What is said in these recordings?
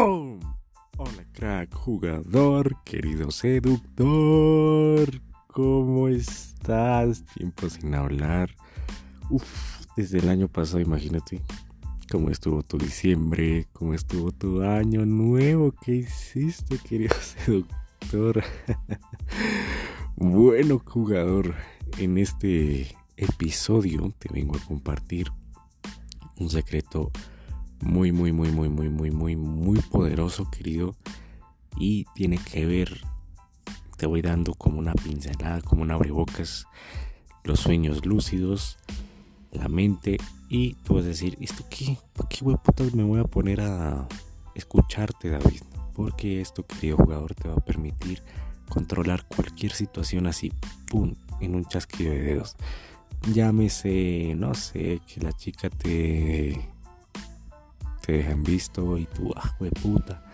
Hola crack, jugador, querido seductor. ¿Cómo estás? Tiempo sin hablar. Uf, desde el año pasado, imagínate. ¿Cómo estuvo tu diciembre? ¿Cómo estuvo tu año nuevo? ¿Qué hiciste, querido seductor? bueno, jugador, en este episodio te vengo a compartir un secreto muy, muy, muy, muy, muy, muy, muy, muy poderoso, querido. Y tiene que ver, te voy dando como una pincelada, como un abrebocas, los sueños lúcidos, la mente. Y tú vas a decir, ¿esto qué? ¿Por qué putas me voy a poner a escucharte, David? Porque esto, querido jugador, te va a permitir controlar cualquier situación así, ¡pum!, en un chasquido de dedos. Llámese, no sé, que la chica te te dejan visto y tú, ah, de puta.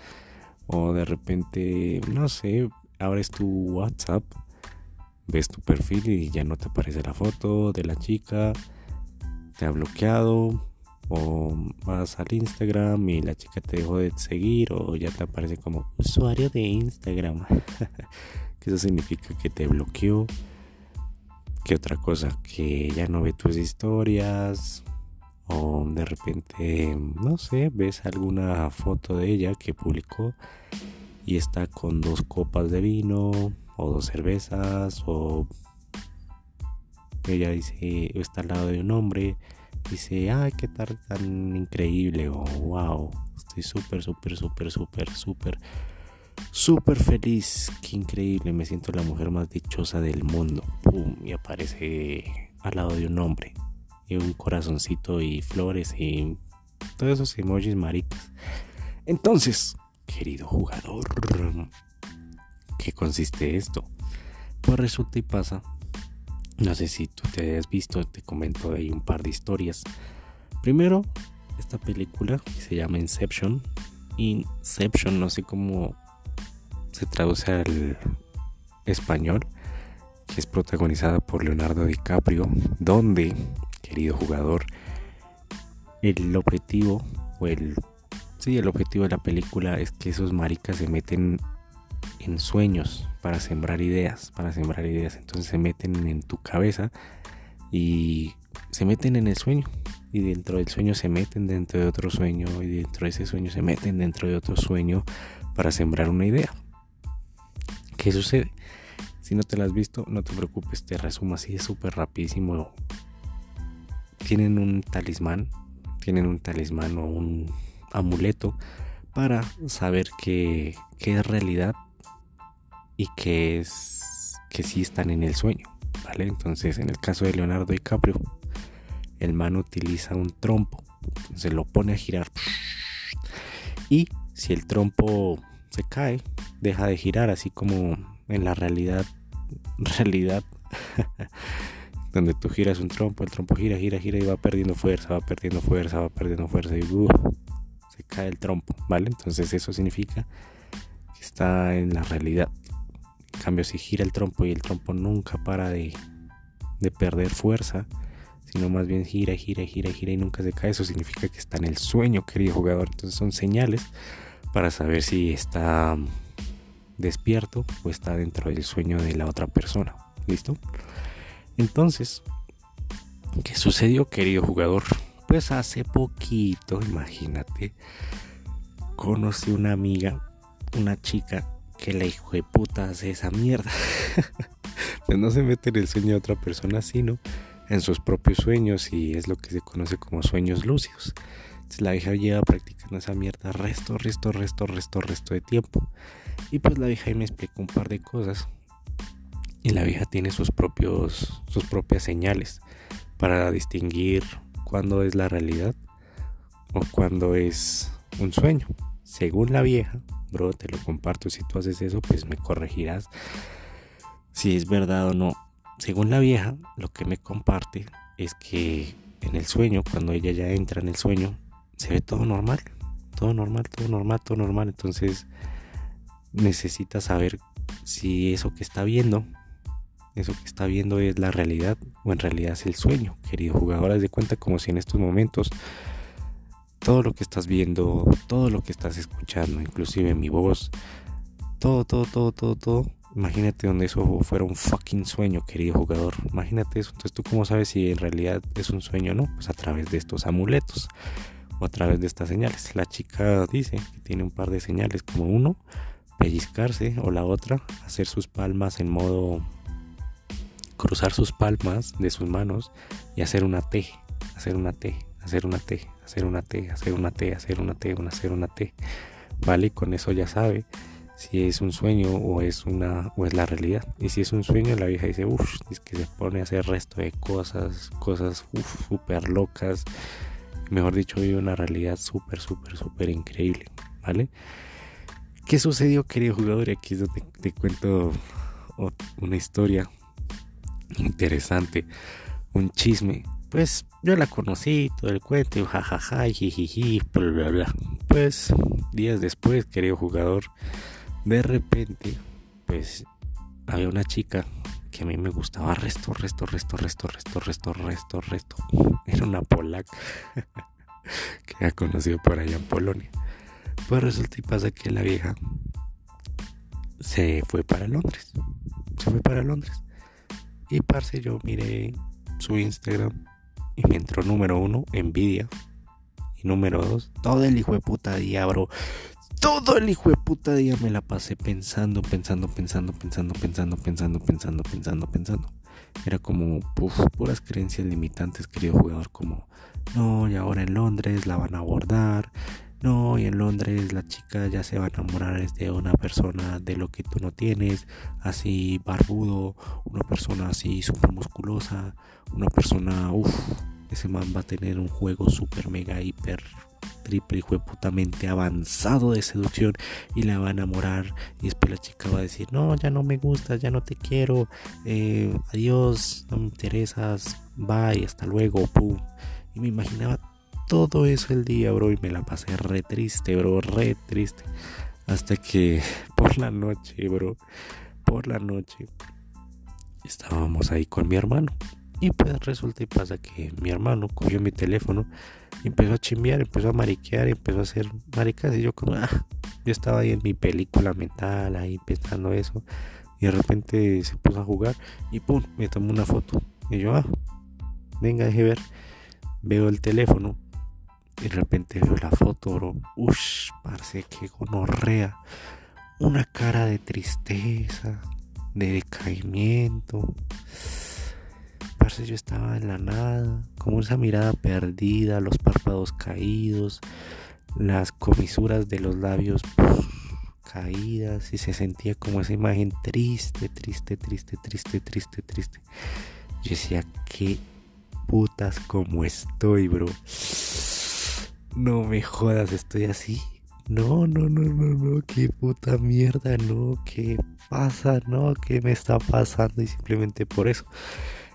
O de repente, no sé, abres tu WhatsApp, ves tu perfil y ya no te aparece la foto de la chica, te ha bloqueado. O vas al Instagram y la chica te dejó de seguir o ya te aparece como usuario de Instagram. que eso significa que te bloqueó. ¿Qué otra cosa? Que ya no ve tus historias, o de repente, no sé, ves alguna foto de ella que publicó y está con dos copas de vino o dos cervezas o ella dice, está al lado de un hombre, dice, ay, qué tal tan increíble o wow, estoy súper, súper, súper, súper, súper, súper feliz, qué increíble, me siento la mujer más dichosa del mundo, pum, y aparece al lado de un hombre y un corazoncito y flores y todos esos emojis maricas. Entonces, querido jugador, ¿qué consiste esto? Pues resulta y pasa, no sé si tú te has visto, te comento ahí un par de historias. Primero, esta película que se llama Inception. Inception, no sé cómo se traduce al español, es protagonizada por Leonardo DiCaprio, donde el objetivo o el sí, el objetivo de la película es que esos maricas se meten en sueños para sembrar ideas, para sembrar ideas, entonces se meten en tu cabeza y se meten en el sueño y dentro del sueño se meten dentro de otro sueño y dentro de ese sueño se meten dentro de otro sueño para sembrar una idea. ¿Qué sucede? Si no te la has visto, no te preocupes, te resumo así, súper rapidísimo tienen un talismán, tienen un talismán o un amuleto para saber que, es realidad y que es que sí están en el sueño, ¿vale? Entonces, en el caso de Leonardo DiCaprio, el man utiliza un trompo, se lo pone a girar y si el trompo se cae, deja de girar, así como en la realidad, realidad donde tú giras un trompo, el trompo gira, gira, gira y va perdiendo fuerza, va perdiendo fuerza, va perdiendo fuerza y uh, se cae el trompo, ¿vale? Entonces eso significa que está en la realidad. En cambio, si gira el trompo y el trompo nunca para de, de perder fuerza, sino más bien gira, gira, gira, gira y nunca se cae, eso significa que está en el sueño, querido jugador. Entonces son señales para saber si está despierto o está dentro del sueño de la otra persona. ¿Listo? Entonces, ¿qué sucedió, querido jugador? Pues hace poquito, imagínate, conocí una amiga, una chica que la hijo de puta hace esa mierda. pues no se mete en el sueño de otra persona, sino en sus propios sueños y es lo que se conoce como sueños lúcidos. Entonces la hija lleva practicando esa mierda resto, resto, resto, resto, resto de tiempo. Y pues la hija me explicó un par de cosas y la vieja tiene sus propios sus propias señales para distinguir cuándo es la realidad o cuándo es un sueño. Según la vieja, bro, te lo comparto, si tú haces eso, pues me corregirás si es verdad o no. Según la vieja, lo que me comparte es que en el sueño, cuando ella ya entra en el sueño, se ve todo normal, todo normal, todo normal, todo normal. Entonces necesita saber si eso que está viendo eso que está viendo es la realidad o en realidad es el sueño, querido jugador. Haz de cuenta como si en estos momentos todo lo que estás viendo, todo lo que estás escuchando, inclusive mi voz, todo, todo, todo, todo, todo. Imagínate donde eso fuera un fucking sueño, querido jugador. Imagínate eso. Entonces, ¿tú cómo sabes si en realidad es un sueño o no? Pues a través de estos amuletos o a través de estas señales. La chica dice que tiene un par de señales, como uno, pellizcarse, o la otra, hacer sus palmas en modo cruzar sus palmas de sus manos y hacer una T, hacer una T, hacer una T, hacer una T, hacer una T, hacer una T, hacer una T. ¿Vale? con eso ya sabe si es un sueño o es una o es la realidad. Y si es un sueño, la vieja dice, uff, es que se pone a hacer resto de cosas, cosas súper locas. Mejor dicho, vive una realidad súper, súper, súper increíble, ¿vale? ¿Qué sucedió, querido jugador? Aquí te, te cuento una historia interesante, un chisme. Pues yo la conocí, todo el cuento, jajaja, jijiji, bla, bla, bla. Pues días después, querido jugador, de repente, pues había una chica que a mí me gustaba resto, resto, resto, resto, resto, resto, resto, resto. Era una polaca que había conocido por allá en Polonia. Pues resulta y pasa que la vieja se fue para Londres. Se fue para Londres. Y parce, yo miré su Instagram y me entró número uno, envidia. Y número dos, todo el hijo de puta día, bro. Todo el hijo de puta día me la pasé pensando, pensando, pensando, pensando, pensando, pensando, pensando, pensando, pensando. Era como puras creencias limitantes, querido jugador, como no, y ahora en Londres la van a abordar, no, y en Londres la chica ya se va a enamorar de una persona de lo que tú no tienes, así barbudo, una persona así súper musculosa, una persona, uff, ese man va a tener un juego súper mega hiper triple y putamente avanzado de seducción y la va a enamorar. Y después la chica va a decir no ya no me gusta ya no te quiero eh, adiós no me interesas bye hasta luego pum y me imaginaba todo eso el día, bro, y me la pasé re triste, bro, re triste. Hasta que por la noche, bro, por la noche, estábamos ahí con mi hermano. Y pues resulta y pasa que mi hermano cogió mi teléfono empezó a chimbear, empezó a mariquear, empezó a hacer maricas. Y yo como, ah, yo estaba ahí en mi película mental, ahí pensando eso. Y de repente se puso a jugar y pum, me tomó una foto. Y yo, ah, venga, deje ver. Veo el teléfono y de repente veo la foto, bro. Ush, parece que gonorrea. Una cara de tristeza, de decaimiento. Parece yo estaba en la nada, como esa mirada perdida, los párpados caídos, las comisuras de los labios caídas y se sentía como esa imagen triste, triste, triste, triste, triste, triste. Yo decía, qué putas como estoy, bro. No me jodas, estoy así. No, no, no, no, no, qué puta mierda, no, qué pasa, no, qué me está pasando y simplemente por eso.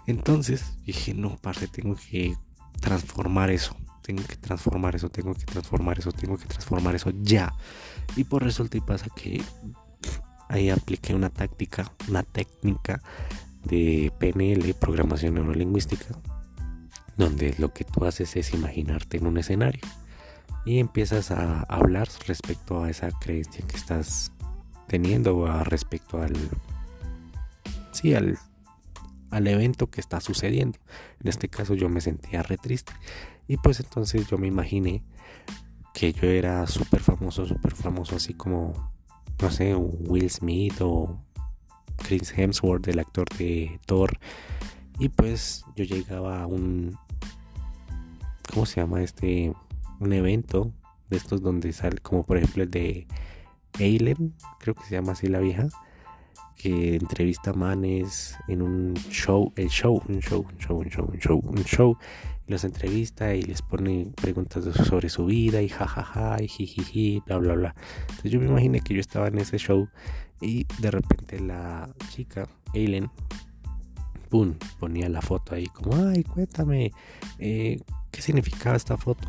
Entonces dije, no, parce, tengo que transformar eso, tengo que transformar eso, tengo que transformar eso, tengo que transformar eso ya. Y por resulta y pasa que ahí apliqué una táctica, una técnica de PNL, programación neurolingüística, donde lo que tú haces es imaginarte en un escenario y empiezas a hablar respecto a esa creencia que estás teniendo respecto al sí al, al evento que está sucediendo. En este caso yo me sentía re triste. Y pues entonces yo me imaginé que yo era súper famoso súper famoso así como no sé Will Smith o Chris Hemsworth el actor de Thor. Y pues yo llegaba a un ¿cómo se llama este un evento de estos donde sale, como por ejemplo el de Eileen, creo que se llama así la vieja, que entrevista a manes en un show, el show, un show, un show, un show, un show, un show, los entrevista y les pone preguntas sobre su vida y jajaja y jijiji, bla bla bla. Entonces yo me imaginé que yo estaba en ese show y de repente la chica, Eileen, pum, ponía la foto ahí como, ay, cuéntame, eh, ¿qué significaba esta foto?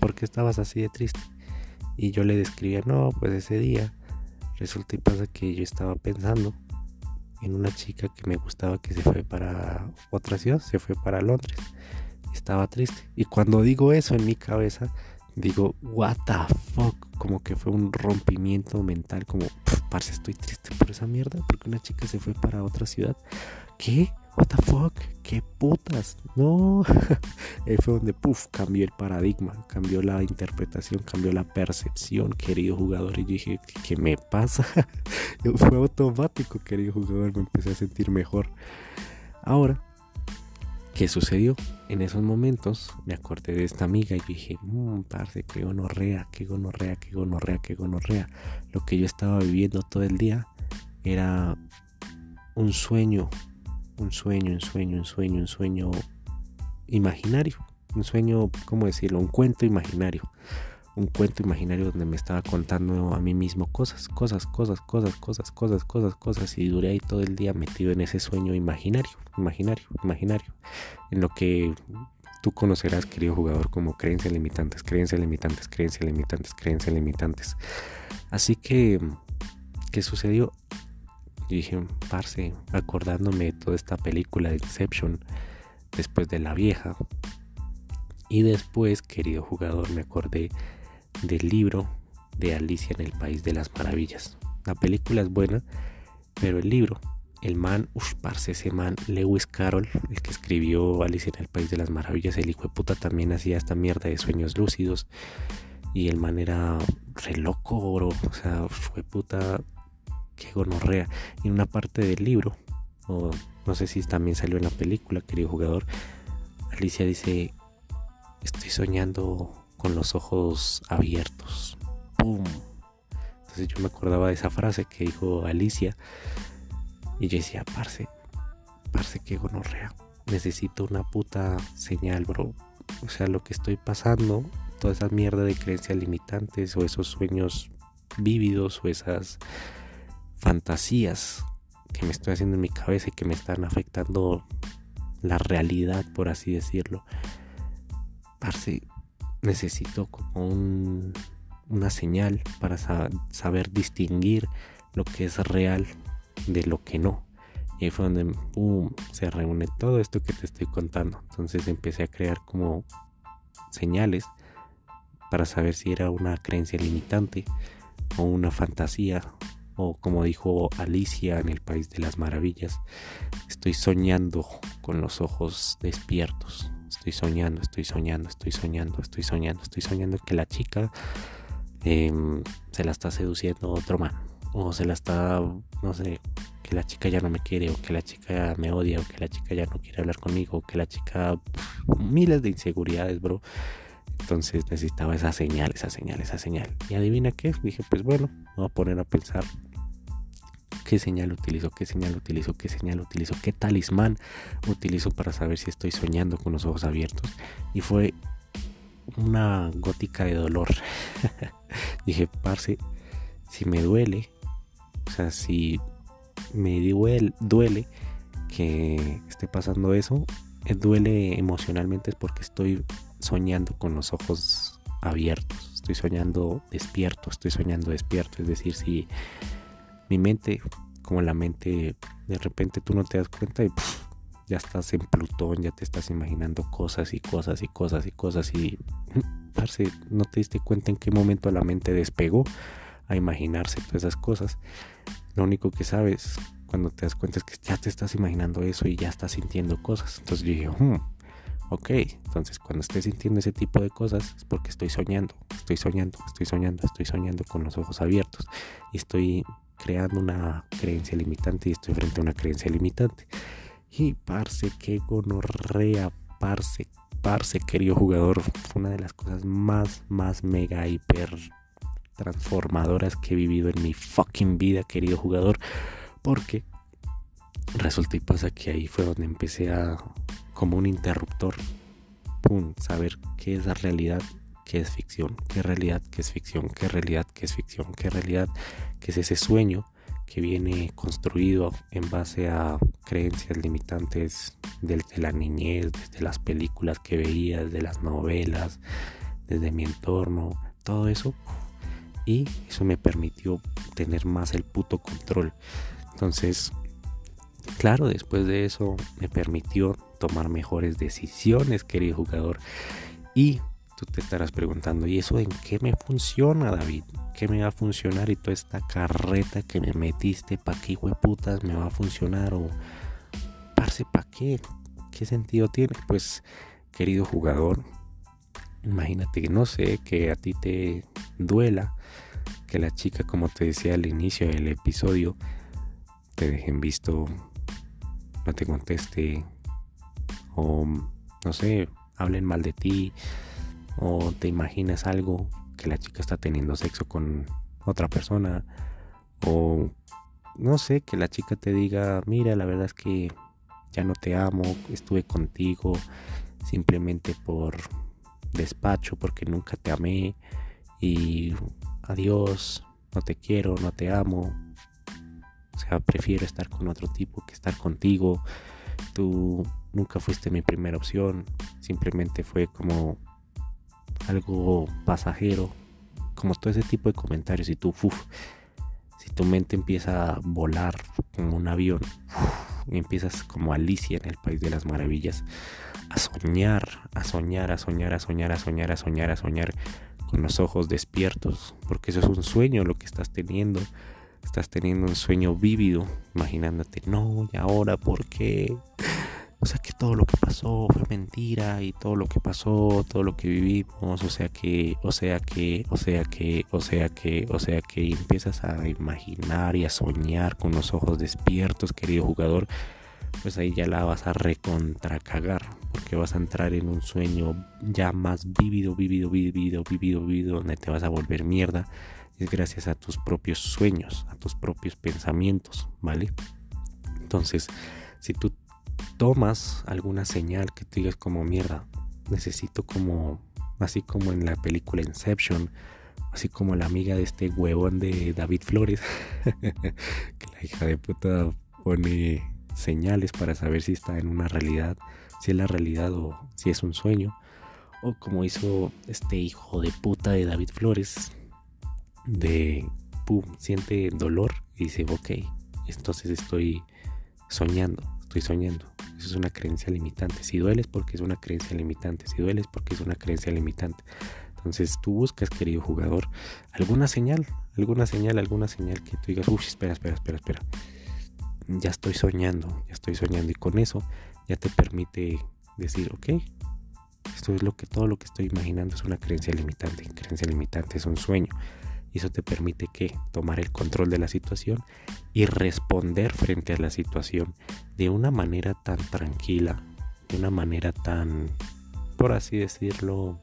¿Por qué estabas así de triste? Y yo le describía, no, pues ese día resulta y pasa que yo estaba pensando en una chica que me gustaba que se fue para otra ciudad, se fue para Londres. Estaba triste. Y cuando digo eso en mi cabeza, digo, what the fuck, como que fue un rompimiento mental, como, parce, estoy triste por esa mierda, porque una chica se fue para otra ciudad. ¿Qué? What the fuck, qué putas, no. Ahí fue donde, puff, cambió el paradigma, cambió la interpretación, cambió la percepción, querido jugador. Y dije, ¿qué me pasa? fue automático, querido jugador, me empecé a sentir mejor. Ahora, ¿qué sucedió? En esos momentos me acordé de esta amiga y dije, mmm, parce, qué gonorrea, qué gonorrea, qué gonorrea, qué gonorrea. Lo que yo estaba viviendo todo el día era un sueño, un sueño, un sueño, un sueño, un sueño imaginario. Un sueño, ¿cómo decirlo? Un cuento imaginario un cuento imaginario donde me estaba contando a mí mismo cosas, cosas, cosas, cosas, cosas, cosas, cosas, cosas y duré ahí todo el día metido en ese sueño imaginario, imaginario, imaginario, en lo que tú conocerás, querido jugador, como creencias limitantes, creencias limitantes, creencias limitantes, creencias limitantes. Así que, ¿qué sucedió? Yo dije, parce, acordándome de toda esta película de Inception, después de la vieja. Y después, querido jugador, me acordé del libro de Alicia en el País de las Maravillas. La película es buena, pero el libro, el man, uff, parce, ese man, Lewis Carroll, el que escribió Alicia en el País de las Maravillas, el hijo de puta también hacía esta mierda de sueños lúcidos. Y el man era re loco, bro. O sea, fue puta, qué gonorrea. Y en una parte del libro, o no sé si también salió en la película, querido jugador, Alicia dice, estoy soñando con los ojos abiertos. ¡Pum! Entonces yo me acordaba de esa frase que dijo Alicia. Y yo decía, parce, parce que gonorrea. Necesito una puta señal, bro. O sea, lo que estoy pasando, toda esa mierda de creencias limitantes o esos sueños vívidos o esas fantasías que me estoy haciendo en mi cabeza y que me están afectando la realidad, por así decirlo. Parce, necesito como un, una señal para saber distinguir lo que es real de lo que no. Y ahí fue donde se reúne todo esto que te estoy contando. Entonces empecé a crear como señales para saber si era una creencia limitante o una fantasía como dijo Alicia en el País de las Maravillas, estoy soñando con los ojos despiertos. Estoy soñando, estoy soñando, estoy soñando, estoy soñando, estoy soñando que la chica em, se la está seduciendo otro man. O se la está, no sé, que la chica ya no me quiere, o que la chica me odia, o que la chica ya no quiere hablar conmigo, o que la chica. miles de inseguridades, bro. Entonces necesitaba esa señal, esa señal, esa señal. Y adivina qué, dije, pues bueno, me voy a poner a pensar qué señal utilizo, qué señal utilizo, qué señal utilizo, qué talismán utilizo para saber si estoy soñando con los ojos abiertos. Y fue una gótica de dolor. Dije, parce, si me duele, o sea, si me duele, duele que esté pasando eso, eh, duele emocionalmente es porque estoy soñando con los ojos abiertos, estoy soñando despierto, estoy soñando despierto, es decir, si mi mente, como la mente, de repente tú no te das cuenta y ya estás en Plutón, ya te estás imaginando cosas y cosas y cosas y cosas y no te diste cuenta en qué momento la mente despegó a imaginarse todas esas cosas. Lo único que sabes cuando te das cuenta es que ya te estás imaginando eso y ya estás sintiendo cosas. Entonces yo dije, hmm, ok, entonces cuando estés sintiendo ese tipo de cosas es porque estoy soñando, estoy soñando, estoy soñando, estoy soñando con los ojos abiertos y estoy creando una creencia limitante y estoy frente a una creencia limitante. Y parce, que gonorrea, parce, parce, querido jugador, fue una de las cosas más, más mega, hiper transformadoras que he vivido en mi fucking vida, querido jugador, porque resulta y pasa que ahí fue donde empecé a, como un interruptor, pum, saber qué es la realidad qué es ficción, qué realidad, qué es ficción, qué realidad, qué es ficción, qué realidad, qué es ese sueño que viene construido en base a creencias limitantes desde la niñez, desde las películas que veía, desde las novelas, desde mi entorno, todo eso. Y eso me permitió tener más el puto control. Entonces, claro, después de eso me permitió tomar mejores decisiones, querido jugador. Y tú te estarás preguntando, ¿y eso en qué me funciona, David? ¿Qué me va a funcionar? Y toda esta carreta que me metiste, ¿para qué putas me va a funcionar? O, parce, ¿para qué? ¿Qué sentido tiene? Pues, querido jugador, imagínate que no sé, que a ti te duela que la chica, como te decía al inicio del episodio, te dejen visto, no te conteste, o no sé, hablen mal de ti, o te imaginas algo que la chica está teniendo sexo con otra persona, o no sé, que la chica te diga, mira, la verdad es que ya no te amo, estuve contigo simplemente por despacho, porque nunca te amé y adiós, no te quiero, no te amo. O sea, prefiero estar con otro tipo que estar contigo. Tú nunca fuiste mi primera opción, simplemente fue como algo pasajero, como todo ese tipo de comentarios y tú, uf, si tu mente empieza a volar como un avión, empiezas como Alicia en el País de las Maravillas, a soñar, a soñar, a soñar, a soñar, a soñar, a soñar, a soñar con los ojos despiertos, porque eso es un sueño lo que estás teniendo. Estás teniendo un sueño vívido, imaginándote, no, y ahora, ¿por qué? O sea que todo lo que pasó fue mentira y todo lo que pasó, todo lo que vivimos, o sea que, o sea que, o sea que, o sea que, o sea que empiezas a imaginar y a soñar con los ojos despiertos, querido jugador, pues ahí ya la vas a recontracagar, porque vas a entrar en un sueño ya más vívido, vívido, vívido, vívido, vívido, donde te vas a volver mierda. Es gracias a tus propios sueños, a tus propios pensamientos, ¿vale? Entonces, si tú tomas alguna señal que te digas como mierda, necesito como, así como en la película Inception, así como la amiga de este huevón de David Flores, que la hija de puta pone señales para saber si está en una realidad, si es la realidad o si es un sueño. O como hizo este hijo de puta de David Flores, de pum, siente dolor y dice, ok, entonces estoy soñando, estoy soñando. Es una creencia limitante. Si dueles porque es una creencia limitante, si dueles porque es una creencia limitante. Entonces tú buscas, querido jugador, alguna señal, alguna señal, alguna señal que tú digas, uff, espera, espera, espera, espera. Ya estoy soñando, ya estoy soñando y con eso ya te permite decir, ok, esto es lo que todo lo que estoy imaginando es una creencia limitante, creencia limitante es un sueño y eso te permite que tomar el control de la situación y responder frente a la situación de una manera tan tranquila, de una manera tan, por así decirlo,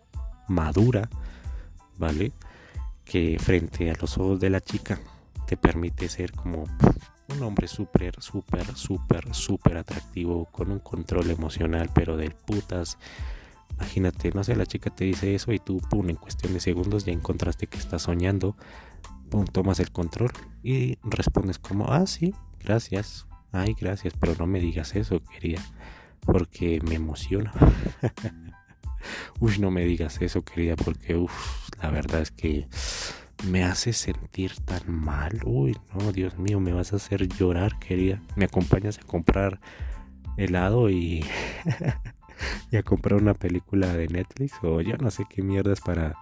madura, ¿vale? Que frente a los ojos de la chica te permite ser como un hombre súper, súper, súper, súper atractivo, con un control emocional, pero del putas. Imagínate, no sé, la chica te dice eso y tú, pum, en cuestión de segundos ya encontraste que estás soñando, pum, tomas el control y respondes como, ah, sí, gracias, ay, gracias, pero no me digas eso, querida, porque me emociona. Uy, no me digas eso, querida, porque, uff, la verdad es que me hace sentir tan mal. Uy, no, Dios mío, me vas a hacer llorar, querida. Me acompañas a comprar helado y, y a comprar una película de Netflix o ya no sé qué mierdas para,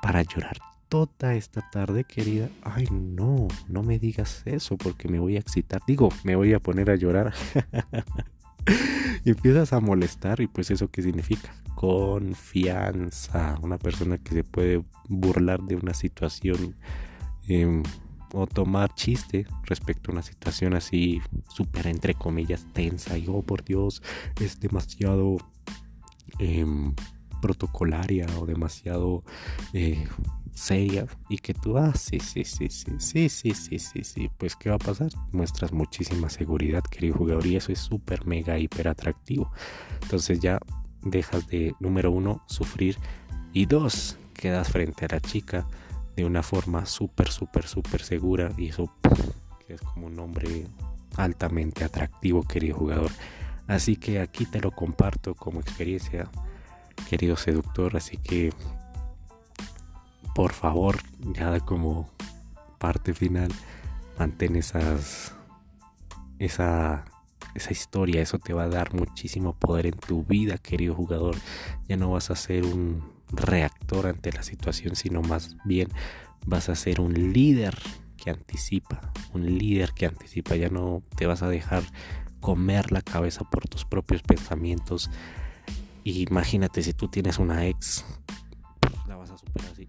para llorar toda esta tarde, querida. Ay, no, no me digas eso porque me voy a excitar. Digo, me voy a poner a llorar. y empiezas a molestar y pues eso qué significa confianza una persona que se puede burlar de una situación em, o tomar chiste respecto a una situación así súper entre comillas tensa y oh por Dios es demasiado em, protocolaria o demasiado eh, seria y que tú, ah, sí, sí, sí, sí, sí, sí, sí, sí, sí, pues ¿qué va a pasar? Muestras muchísima seguridad, querido jugador, y eso es súper, mega, hiper atractivo. Entonces ya dejas de, número uno, sufrir y dos, quedas frente a la chica de una forma súper, súper, súper segura y eso que es como un hombre altamente atractivo, querido jugador. Así que aquí te lo comparto como experiencia, querido seductor, así que por favor, ya como parte final, mantén esas esa esa historia, eso te va a dar muchísimo poder en tu vida, querido jugador. Ya no vas a ser un reactor ante la situación, sino más bien vas a ser un líder que anticipa, un líder que anticipa, ya no te vas a dejar comer la cabeza por tus propios pensamientos. Imagínate si tú tienes una ex, la vas a superar así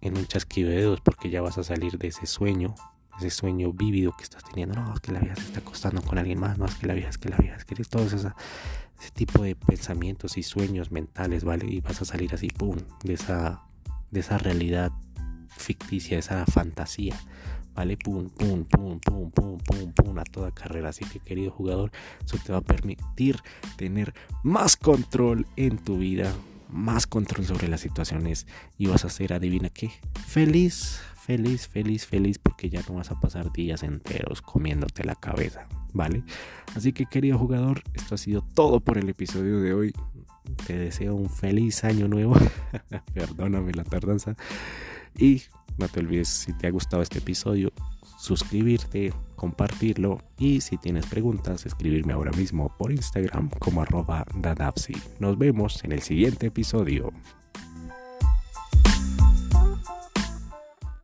en un chasquido de dedos porque ya vas a salir de ese sueño, ese sueño vívido que estás teniendo. No, es que la vida se está acostando con alguien más, no, es que la vida es que la vida es que todo ese tipo de pensamientos y sueños mentales, ¿vale? Y vas a salir así, pum, de esa, de esa realidad ficticia, esa fantasía. ¿Vale? Pum, pum, pum, pum, pum, pum, pum, a toda carrera. Así que, querido jugador, eso te va a permitir tener más control en tu vida, más control sobre las situaciones y vas a ser, adivina qué, feliz, feliz, feliz, feliz, porque ya no vas a pasar días enteros comiéndote la cabeza, ¿vale? Así que, querido jugador, esto ha sido todo por el episodio de hoy. Te deseo un feliz año nuevo. Perdóname la tardanza. Y no te olvides, si te ha gustado este episodio, suscribirte, compartirlo y si tienes preguntas, escribirme ahora mismo por Instagram como arroba dadapsi. Nos vemos en el siguiente episodio.